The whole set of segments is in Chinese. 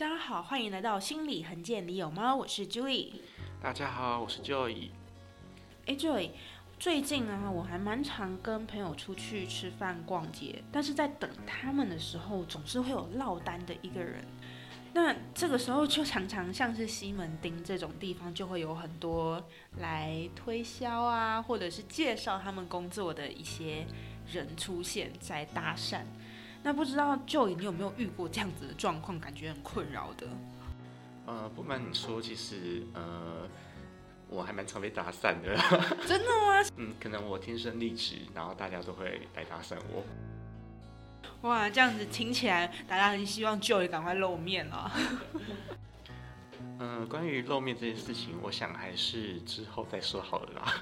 大家好，欢迎来到心理横见，你有吗？我是 Joey。大家好，我是 Joey。哎，Joey，最近啊，我还蛮常跟朋友出去吃饭、逛街，但是在等他们的时候，总是会有落单的一个人。那这个时候就常常像是西门町这种地方，就会有很多来推销啊，或者是介绍他们工作的一些人出现在搭讪。那不知道 Joey 你有没有遇过这样子的状况，感觉很困扰的？呃，不瞒你说，其实呃，我还蛮常被打散的。真的吗？嗯，可能我天生丽质，然后大家都会来打散我。哇，这样子听起来，大家很希望 Joey 赶快露面了。嗯，关于露面这件事情，我想还是之后再说好了啦。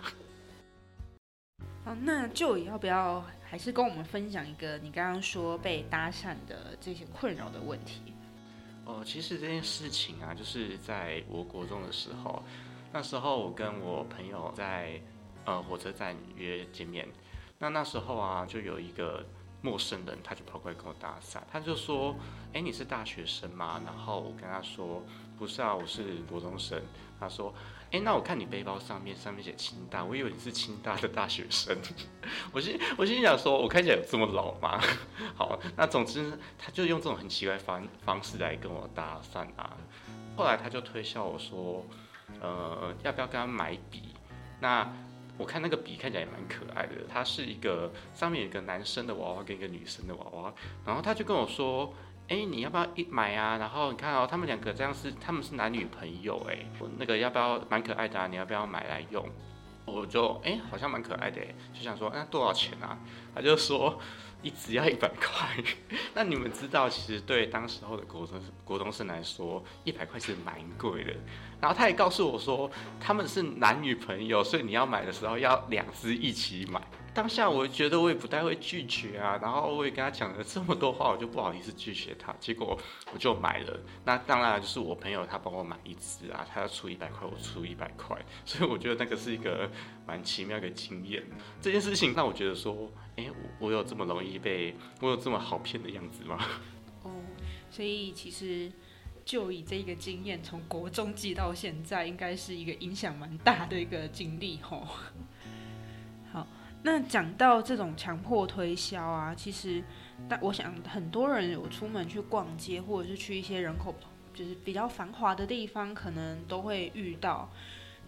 好，那 Joey 要不要还是跟我们分享一个你刚刚说被搭讪的这些困扰的问题？哦，其实这件事情啊，就是在我国中的时候，那时候我跟我朋友在呃火车站约见面，那那时候啊，就有一个。陌生人，他就跑过来跟我搭讪，他就说：“哎，你是大学生吗？”然后我跟他说：“不是啊，我是国中生。”他说：“哎，那我看你背包上面上面写清大，我以为你是清大的大学生。”我心我心想说：“我看起来有这么老吗？” 好，那总之他就用这种很奇怪方方式来跟我搭讪啊。后来他就推销我说：“呃，要不要跟他买笔？”那我看那个笔看起来也蛮可爱的，它是一个上面有个男生的娃娃跟一个女生的娃娃，然后他就跟我说，哎，你要不要一买啊？然后你看哦，他们两个这样是他们是男女朋友哎，那个要不要蛮可爱的啊？你要不要买来用？我就哎好像蛮可爱的，就想说那多少钱啊？他就说。一只要一百块，那你们知道，其实对当时候的国中国中生来说，一百块是蛮贵的。然后他也告诉我说，他们是男女朋友，所以你要买的时候要两只一起买。当下我觉得我也不太会拒绝啊，然后我也跟他讲了这么多话，我就不好意思拒绝他。结果我就买了。那当然就是我朋友他帮我买一只啊，他要出一百块，我出一百块，所以我觉得那个是一个蛮奇妙的经验。这件事情让我觉得说，哎，我有这么容易被，我有这么好骗的样子吗？哦，所以其实就以这个经验，从国中记到现在，应该是一个影响蛮大的一个经历吼。好那讲到这种强迫推销啊，其实，但我想很多人有出门去逛街，或者是去一些人口就是比较繁华的地方，可能都会遇到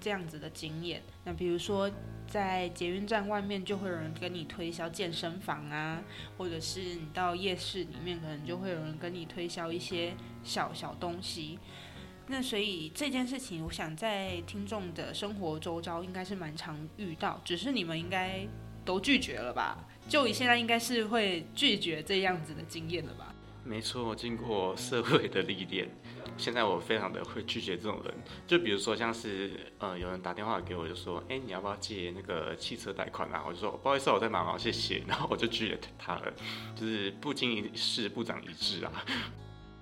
这样子的经验。那比如说在捷运站外面，就会有人跟你推销健身房啊，或者是你到夜市里面，可能就会有人跟你推销一些小小东西。那所以这件事情，我想在听众的生活周遭应该是蛮常遇到，只是你们应该都拒绝了吧？就以现在应该是会拒绝这样子的经验了吧？没错，经过社会的历练，现在我非常的会拒绝这种人。就比如说像是呃有人打电话给我，就说哎你要不要借那个汽车贷款啊？我就说不好意思，我在忙啊，谢谢。然后我就拒绝他了，就是不经一事不长一智啊。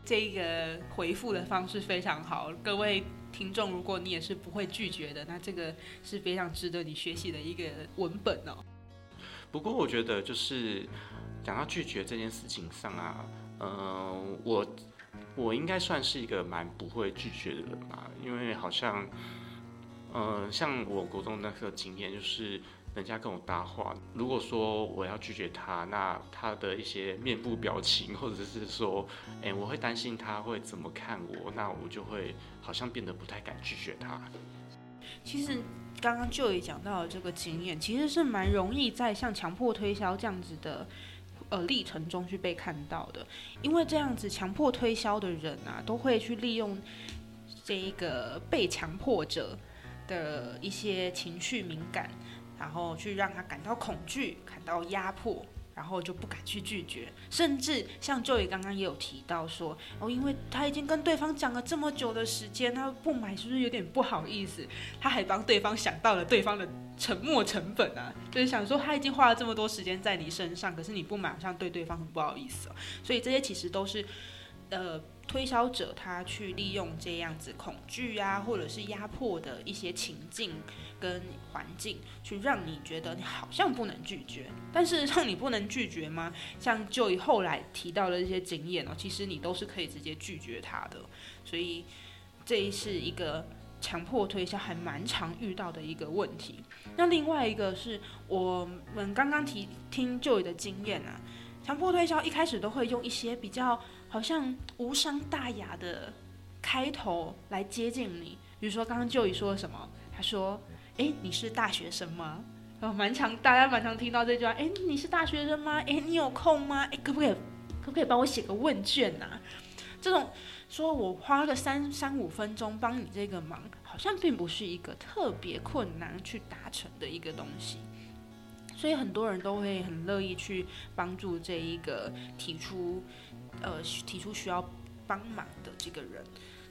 这个回复的方式非常好，各位听众，如果你也是不会拒绝的，那这个是非常值得你学习的一个文本哦。不过我觉得，就是讲到拒绝这件事情上啊，嗯，我我应该算是一个蛮不会拒绝的人吧，因为好像，嗯，像我国中那个经验就是。人家跟我搭话，如果说我要拒绝他，那他的一些面部表情，或者是说，哎，我会担心他会怎么看我，那我就会好像变得不太敢拒绝他。其实刚刚就也讲到了这个经验，其实是蛮容易在像强迫推销这样子的呃历程中去被看到的，因为这样子强迫推销的人啊，都会去利用这一个被强迫者的一些情绪敏感。然后去让他感到恐惧，感到压迫，然后就不敢去拒绝，甚至像 joy 刚刚也有提到说，哦，因为他已经跟对方讲了这么久的时间，他不买是不是有点不好意思？他还帮对方想到了对方的沉默成本啊，就是想说他已经花了这么多时间在你身上，可是你不买，好像对对方很不好意思。所以这些其实都是，呃。推销者他去利用这样子恐惧啊，或者是压迫的一些情境跟环境，去让你觉得你好像不能拒绝，但是让你不能拒绝吗？像就以后来提到的这些经验哦，其实你都是可以直接拒绝他的，所以这是一个强迫推销还蛮常遇到的一个问题。那另外一个是我们刚刚提听就的经验啊，强迫推销一开始都会用一些比较。好像无伤大雅的开头来接近你，比如说刚刚就宇说什么？他说：“哎，你是大学生吗？”哦，蛮常大家蛮常听到这句话。哎，你是大学生吗？哎，你有空吗？哎，可不可以可不可以帮我写个问卷呐？这种说我花个三三五分钟帮你这个忙，好像并不是一个特别困难去达成的一个东西，所以很多人都会很乐意去帮助这一个提出。呃，提出需要帮忙的这个人，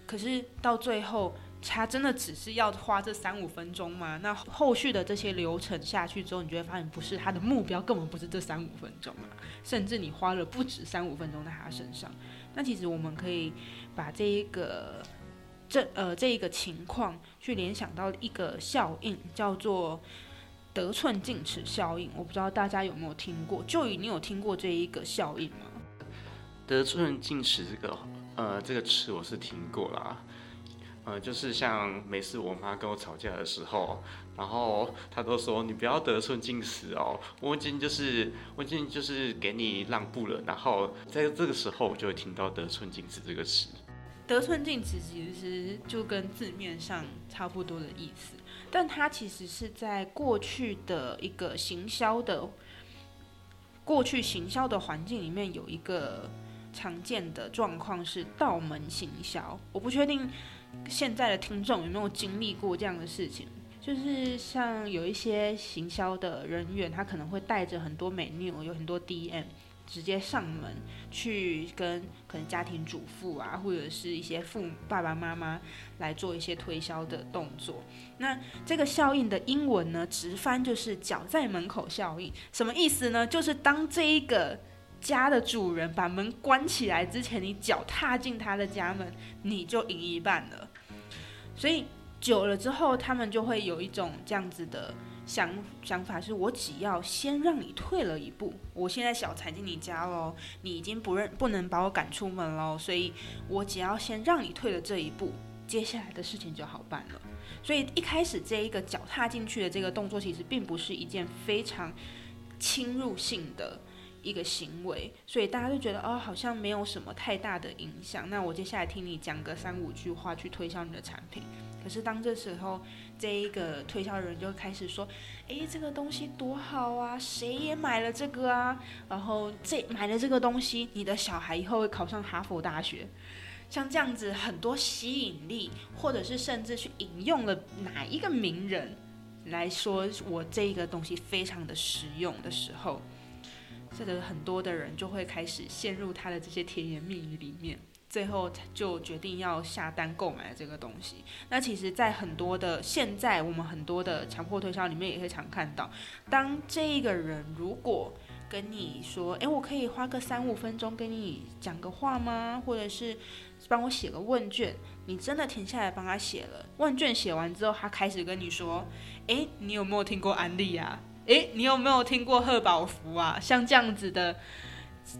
可是到最后，他真的只是要花这三五分钟吗？那后续的这些流程下去之后，你就会发现，不是他的目标根本不是这三五分钟啊，甚至你花了不止三五分钟在他身上。那其实我们可以把这一个这呃这一个情况去联想到一个效应，叫做得寸进尺效应。我不知道大家有没有听过？就以你有听过这一个效应吗？得寸进尺这个，呃，这个词我是听过啦，呃，就是像每次我妈跟我吵架的时候，然后她都说你不要得寸进尺哦，我已经就是我已经就是给你让步了，然后在这个时候我就会听到得寸进尺这个词。得寸进尺其实就跟字面上差不多的意思，但它其实是在过去的一个行销的过去行销的环境里面有一个。常见的状况是道门行销，我不确定现在的听众有没有经历过这样的事情，就是像有一些行销的人员，他可能会带着很多美女，有很多 DM，直接上门去跟可能家庭主妇啊，或者是一些父爸爸妈妈来做一些推销的动作。那这个效应的英文呢，直翻就是“脚在门口效应”，什么意思呢？就是当这一个。家的主人把门关起来之前，你脚踏进他的家门，你就赢一半了。所以久了之后，他们就会有一种这样子的想想法：是我只要先让你退了一步，我现在小踩进你家喽，你已经不认不能把我赶出门喽。所以我只要先让你退了这一步，接下来的事情就好办了。所以一开始这一个脚踏进去的这个动作，其实并不是一件非常侵入性的。一个行为，所以大家就觉得哦，好像没有什么太大的影响。那我接下来听你讲个三五句话去推销你的产品。可是当这时候，这一个推销人就开始说：“诶，这个东西多好啊，谁也买了这个啊？然后这买了这个东西，你的小孩以后会考上哈佛大学。”像这样子很多吸引力，或者是甚至去引用了哪一个名人来说我这个东西非常的实用的时候。这个很多的人就会开始陷入他的这些甜言蜜语里面，最后就决定要下单购买这个东西。那其实，在很多的现在我们很多的强迫推销里面，也会常看到，当这一个人如果跟你说：“诶，我可以花个三五分钟跟你讲个话吗？”或者是帮我写个问卷，你真的停下来帮他写了问卷，写完之后，他开始跟你说：“诶，你有没有听过安利啊？”诶，你有没有听过贺宝福啊？像这样子的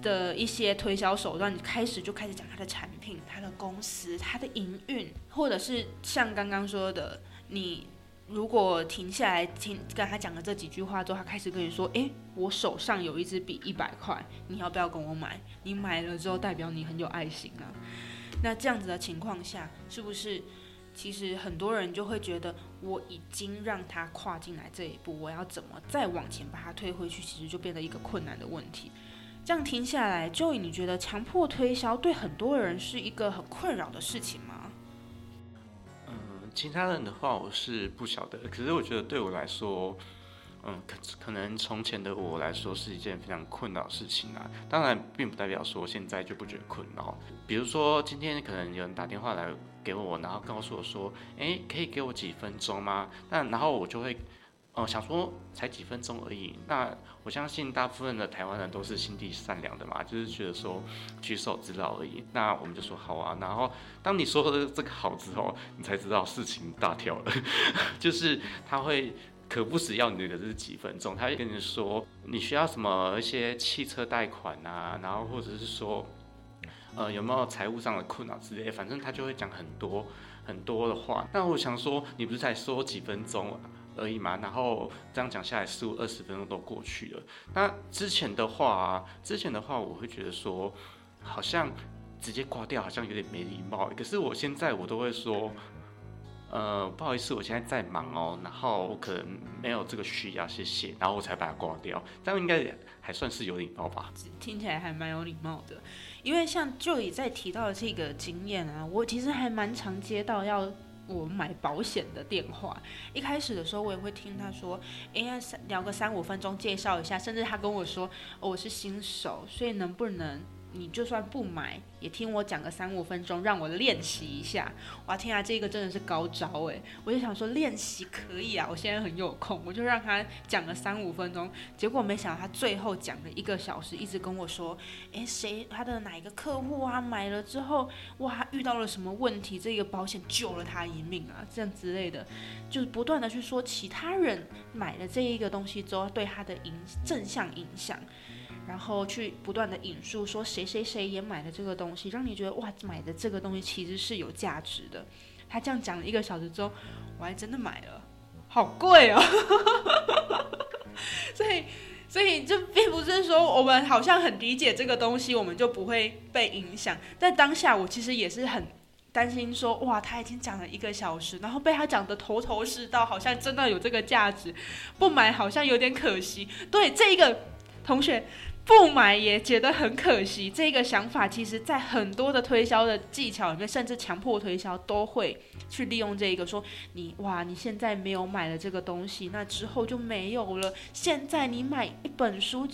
的一些推销手段，你开始就开始讲他的产品、他的公司、他的营运，或者是像刚刚说的，你如果停下来听跟他讲了这几句话之后，他开始跟你说：“诶，我手上有一支笔一百块，你要不要跟我买？你买了之后，代表你很有爱心啊。”那这样子的情况下，是不是？其实很多人就会觉得，我已经让他跨进来这一步，我要怎么再往前把他推回去，其实就变得一个困难的问题。这样听下来就你觉得强迫推销对很多人是一个很困扰的事情吗？嗯，其他人的话我是不晓得，可是我觉得对我来说。嗯，可可能从前的我来说是一件非常困扰的事情啊。当然，并不代表说现在就不觉得困扰。比如说，今天可能有人打电话来给我，然后告诉我说：“诶，可以给我几分钟吗？”那然后我就会，哦，想说才几分钟而已。那我相信大部分的台湾人都是心地善良的嘛，就是觉得说举手之劳而已。那我们就说好啊。然后当你说的这个好之后，你才知道事情大条了，就是他会可不止要你的这几分钟，他会跟你说你需要什么一些汽车贷款啊，然后或者是说呃有没有财务上的困扰之类，反正他就会讲很多很多的话。那我想说，你不是才说几分钟？而已嘛，然后这样讲下来，十五二十分钟都过去了。那之前的话，之前的话，我会觉得说，好像直接挂掉，好像有点没礼貌。可是我现在我都会说，呃，不好意思，我现在在忙哦，然后我可能没有这个需要，谢谢，然后我才把它挂掉。这样应该还算是有礼貌吧？听起来还蛮有礼貌的，因为像就以在提到的这个经验啊，我其实还蛮常接到要。我买保险的电话，一开始的时候我也会听他说，哎呀，三聊个三五分钟介绍一下，甚至他跟我说，我是新手，所以能不能？你就算不买，也听我讲个三五分钟，让我练习一下。哇，天啊，这个真的是高招诶！我就想说练习可以啊，我现在很有空，我就让他讲了三五分钟。结果没想到他最后讲了一个小时，一直跟我说，诶，谁他的哪一个客户啊买了之后，哇，遇到了什么问题，这个保险救了他一命啊，这样之类的，就是不断的去说其他人买了这一个东西之后对他的影正向影响。然后去不断的引述说谁谁谁也买了这个东西，让你觉得哇，买的这个东西其实是有价值的。他这样讲了一个小时之后，我还真的买了，好贵哦。所以，所以这并不是说我们好像很理解这个东西，我们就不会被影响。在当下我其实也是很担心，说哇，他已经讲了一个小时，然后被他讲的头头是道，好像真的有这个价值，不买好像有点可惜。对这一个同学。不买也觉得很可惜，这个想法其实，在很多的推销的技巧里面，甚至强迫推销都会去利用这个，说你哇，你现在没有买了这个东西，那之后就没有了。现在你买一本书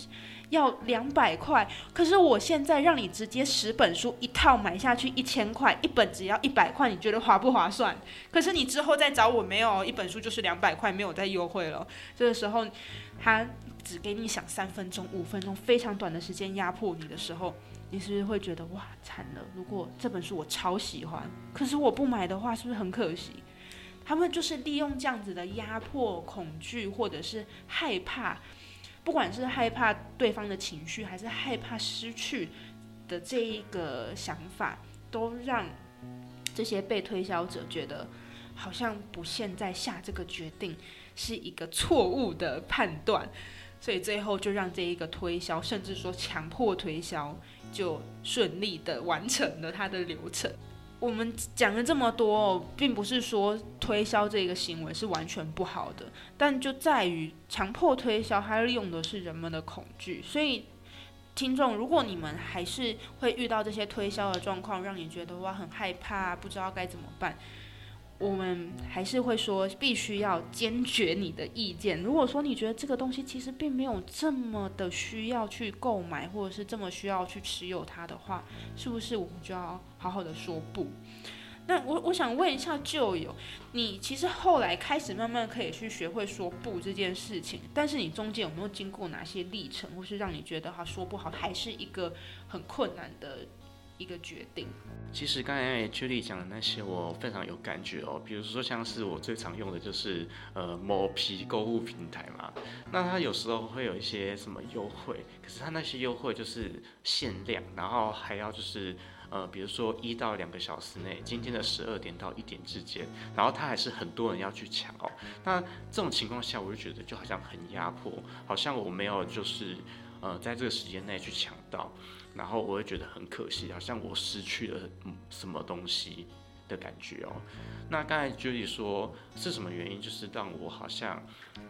要两百块，可是我现在让你直接十本书一套买下去一千块，一本只要一百块，你觉得划不划算？可是你之后再找我，没有一本书就是两百块，没有再优惠了。这个时候，他。只给你想三分钟、五分钟，非常短的时间压迫你的时候，你是不是会觉得哇惨了？如果这本书我超喜欢，可是我不买的话，是不是很可惜？他们就是利用这样子的压迫、恐惧，或者是害怕，不管是害怕对方的情绪，还是害怕失去的这一个想法，都让这些被推销者觉得好像不现在下这个决定是一个错误的判断。所以最后就让这一个推销，甚至说强迫推销，就顺利的完成了它的流程。我们讲了这么多，并不是说推销这个行为是完全不好的，但就在于强迫推销，它利用的是人们的恐惧。所以，听众，如果你们还是会遇到这些推销的状况，让你觉得哇很害怕，不知道该怎么办。我们还是会说，必须要坚决你的意见。如果说你觉得这个东西其实并没有这么的需要去购买，或者是这么需要去持有它的话，是不是我们就要好好的说不？那我我想问一下，旧友你其实后来开始慢慢可以去学会说不这件事情，但是你中间有没有经过哪些历程，或是让你觉得他说不好，还是一个很困难的？一个决定。其实刚才 Julie 讲的那些，我非常有感觉哦。比如说，像是我最常用的就是呃某批购物平台嘛，那它有时候会有一些什么优惠，可是它那些优惠就是限量，然后还要就是呃，比如说一到两个小时内，今天的十二点到一点之间，然后它还是很多人要去抢哦。那这种情况下，我就觉得就好像很压迫，好像我没有就是呃在这个时间内去抢到。然后我会觉得很可惜，好像我失去了什么东西的感觉哦。那刚才 Judy 说是什么原因？就是让我好像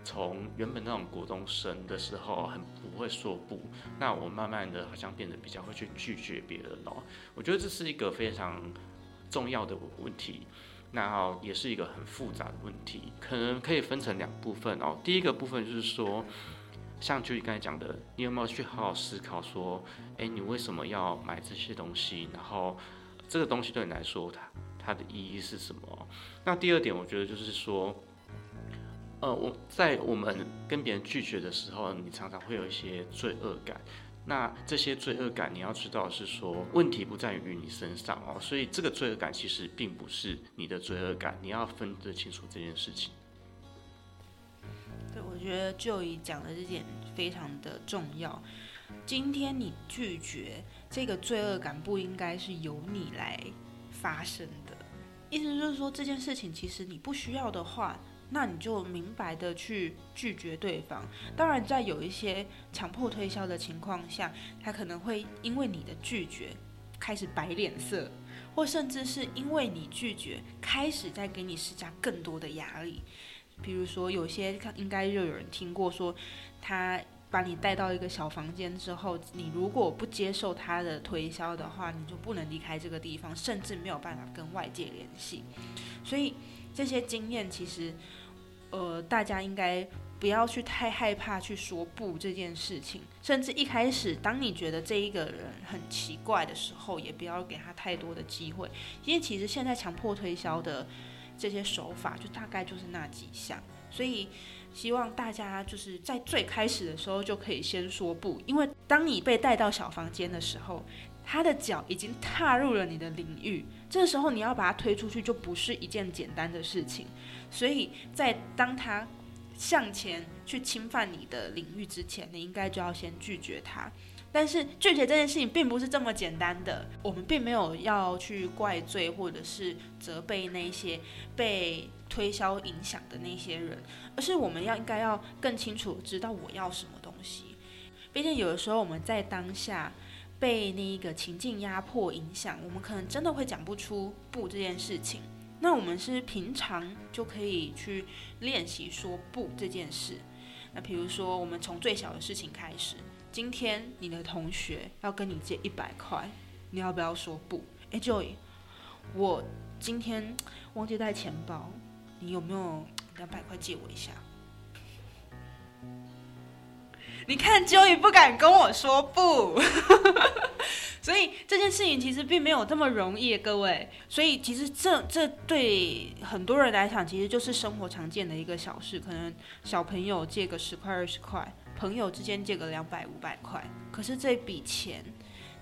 从原本那种国中生的时候很不会说不，那我慢慢的好像变得比较会去拒绝别人哦。我觉得这是一个非常重要的问题，那也是一个很复杂的问题，可能可以分成两部分哦。第一个部分就是说。像就你刚才讲的，你有没有去好好思考说，哎，你为什么要买这些东西？然后这个东西对你来说，它它的意义是什么？那第二点，我觉得就是说，呃，我在我们跟别人拒绝的时候，你常常会有一些罪恶感。那这些罪恶感，你要知道是说，问题不在于你身上哦，所以这个罪恶感其实并不是你的罪恶感，你要分得清楚这件事情。觉得就以讲的这点非常的重要。今天你拒绝这个罪恶感，不应该是由你来发生的。意思就是说，这件事情其实你不需要的话。那你就明白的去拒绝对方。当然，在有一些强迫推销的情况下，他可能会因为你的拒绝开始摆脸色，或甚至是因为你拒绝开始在给你施加更多的压力。比如说，有些应该就有人听过说，他把你带到一个小房间之后，你如果不接受他的推销的话，你就不能离开这个地方，甚至没有办法跟外界联系。所以。这些经验其实，呃，大家应该不要去太害怕去说不这件事情，甚至一开始当你觉得这一个人很奇怪的时候，也不要给他太多的机会，因为其实现在强迫推销的这些手法就大概就是那几项，所以希望大家就是在最开始的时候就可以先说不，因为当你被带到小房间的时候。他的脚已经踏入了你的领域，这时候你要把他推出去，就不是一件简单的事情。所以在当他向前去侵犯你的领域之前，你应该就要先拒绝他。但是拒绝这件事情并不是这么简单的，我们并没有要去怪罪或者是责备那些被推销影响的那些人，而是我们要应该要更清楚知道我要什么东西。毕竟有的时候我们在当下。被那个情境压迫影响，我们可能真的会讲不出不这件事情。那我们是平常就可以去练习说不这件事。那比如说，我们从最小的事情开始。今天你的同学要跟你借一百块，你要不要说不？哎，Joy，我今天忘记带钱包，你有没有两百块借我一下？你看，Joey 不敢跟我说不，所以这件事情其实并没有这么容易，各位。所以其实这这对很多人来讲，其实就是生活常见的一个小事，可能小朋友借个十块二十块，朋友之间借个两百五百块。可是这笔钱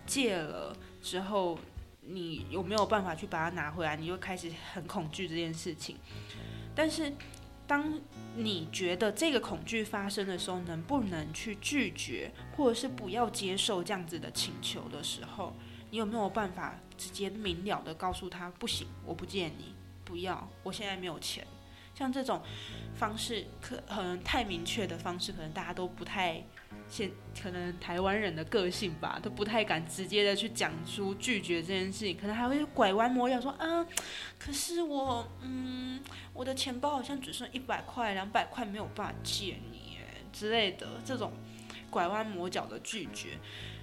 借了之后，你有没有办法去把它拿回来？你就开始很恐惧这件事情。但是。当你觉得这个恐惧发生的时候，能不能去拒绝，或者是不要接受这样子的请求的时候，你有没有办法直接明了的告诉他，不行，我不借你，不要，我现在没有钱。像这种方式，可可能太明确的方式，可能大家都不太。现可能台湾人的个性吧，都不太敢直接的去讲出拒绝这件事情，可能还会拐弯抹角说啊，可是我嗯，我的钱包好像只剩一百块，两百块没有办法借你之类的这种拐弯抹角的拒绝，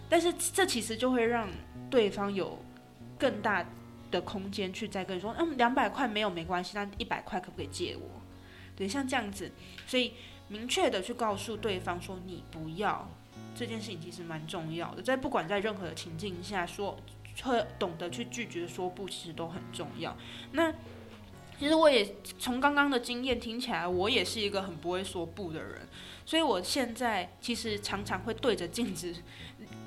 但是这其实就会让对方有更大的空间去再跟你说，嗯，两百块没有没关系，那一百块可不可以借我？对，像这样子，所以。明确的去告诉对方说你不要这件事情，其实蛮重要的。在不管在任何的情境下，说会懂得去拒绝说不，其实都很重要。那其实我也从刚刚的经验听起来，我也是一个很不会说不的人。所以我现在其实常常会对着镜子，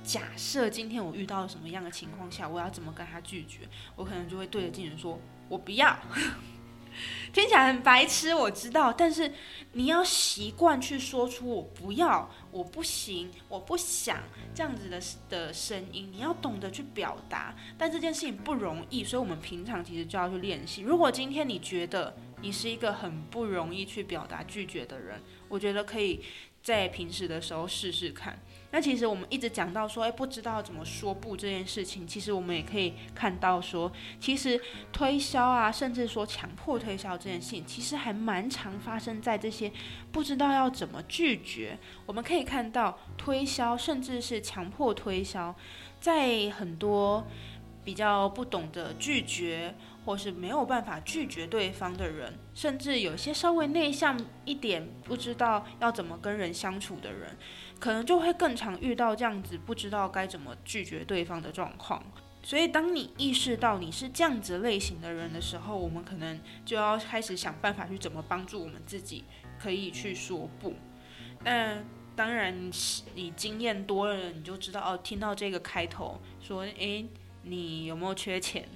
假设今天我遇到了什么样的情况下，我要怎么跟他拒绝，我可能就会对着镜子说，我不要。听起来很白痴，我知道，但是你要习惯去说出“我不要”“我不行”“我不想”这样子的的声音，你要懂得去表达。但这件事情不容易，所以我们平常其实就要去练习。如果今天你觉得你是一个很不容易去表达拒绝的人，我觉得可以在平时的时候试试看。那其实我们一直讲到说，哎，不知道怎么说不这件事情，其实我们也可以看到说，其实推销啊，甚至说强迫推销这件事情，其实还蛮常发生在这些不知道要怎么拒绝。我们可以看到推销，甚至是强迫推销，在很多比较不懂得拒绝，或是没有办法拒绝对方的人，甚至有些稍微内向一点，不知道要怎么跟人相处的人。可能就会更常遇到这样子不知道该怎么拒绝对方的状况，所以当你意识到你是这样子类型的人的时候，我们可能就要开始想办法去怎么帮助我们自己可以去说不。那当然，你经验多了，你就知道哦。听到这个开头说，诶，你有没有缺钱？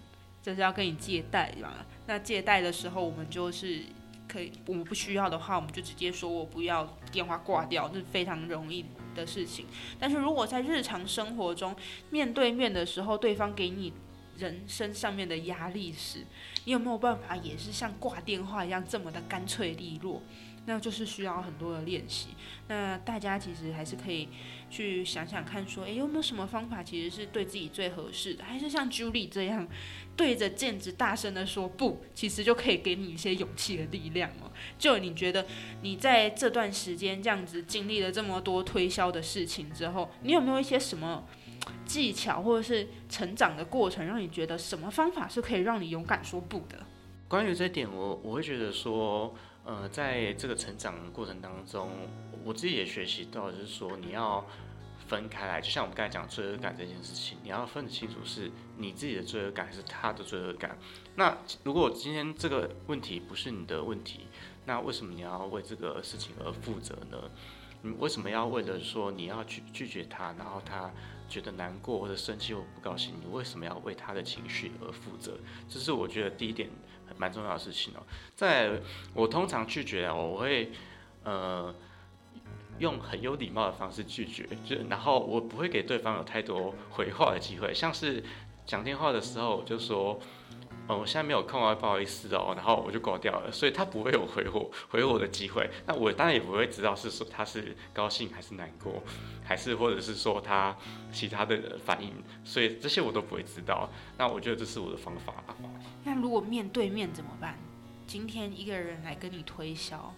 就是要跟你借贷嘛？那借贷的时候，我们就是可以，我们不需要的话，我们就直接说我不要，电话挂掉，这是非常容易的事情。但是如果在日常生活中面对面的时候，对方给你人生上面的压力时，你有没有办法也是像挂电话一样这么的干脆利落？那就是需要很多的练习。那大家其实还是可以去想想看，说，诶，有没有什么方法其实是对自己最合适的？还是像 Julie 这样对着镜子大声的说不，其实就可以给你一些勇气的力量哦。就你觉得你在这段时间这样子经历了这么多推销的事情之后，你有没有一些什么技巧或者是成长的过程，让你觉得什么方法是可以让你勇敢说不的？关于这点，我我会觉得说。呃，在这个成长过程当中，我自己也学习到，就是说你要分开来，就像我们刚才讲罪恶感这件事情，你要分得清楚是你自己的罪恶感还是他的罪恶感。那如果今天这个问题不是你的问题，那为什么你要为这个事情而负责呢？你为什么要为了说你要去拒绝他，然后他觉得难过或者生气或不高兴，你为什么要为他的情绪而负责？这是我觉得第一点。蛮重要的事情哦，在我通常拒绝啊，我会呃用很有礼貌的方式拒绝，就然后我不会给对方有太多回话的机会，像是讲电话的时候我就说。哦，我现在没有空啊，不好意思哦，然后我就挂掉了，所以他不会有回我回我的机会。那我当然也不会知道是说他是高兴还是难过，还是或者是说他其他的反应，所以这些我都不会知道。那我觉得这是我的方法。那如果面对面怎么办？今天一个人来跟你推销，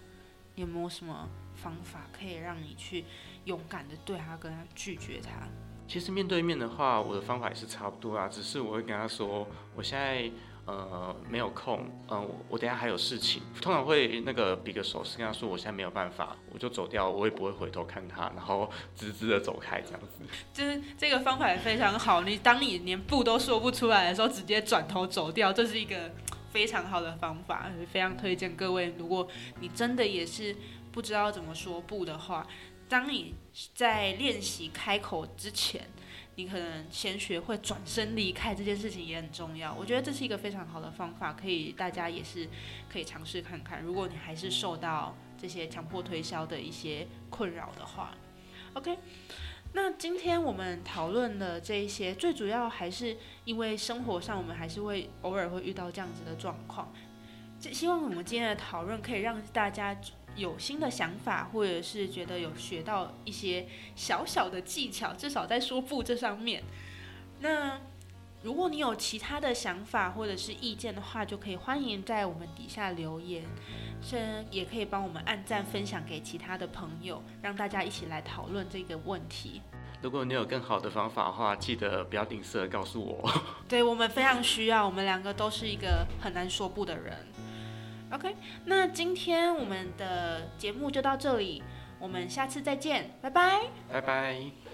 你有没有什么方法可以让你去勇敢的对他跟他拒绝他？其实面对面的话，我的方法也是差不多啊，只是我会跟他说，我现在。呃，没有空，嗯，我等下还有事情，通常会那个比个手势跟他说，我现在没有办法，我就走掉，我也不会回头看他，然后直直的走开这样子。就是这个方法也非常好，你当你连不都说不出来的时候，直接转头走掉，这是一个非常好的方法，非常推荐各位，如果你真的也是不知道怎么说不的话，当你在练习开口之前。你可能先学会转身离开这件事情也很重要，我觉得这是一个非常好的方法，可以大家也是可以尝试看看。如果你还是受到这些强迫推销的一些困扰的话，OK。那今天我们讨论的这一些，最主要还是因为生活上我们还是会偶尔会遇到这样子的状况，希望我们今天的讨论可以让大家。有新的想法，或者是觉得有学到一些小小的技巧，至少在说不这上面。那如果你有其他的想法或者是意见的话，就可以欢迎在我们底下留言，是也可以帮我们按赞分享给其他的朋友，让大家一起来讨论这个问题。如果你有更好的方法的话，记得不要吝啬告诉我。对我们非常需要，我们两个都是一个很难说不的人。OK，那今天我们的节目就到这里，我们下次再见，拜拜，拜拜。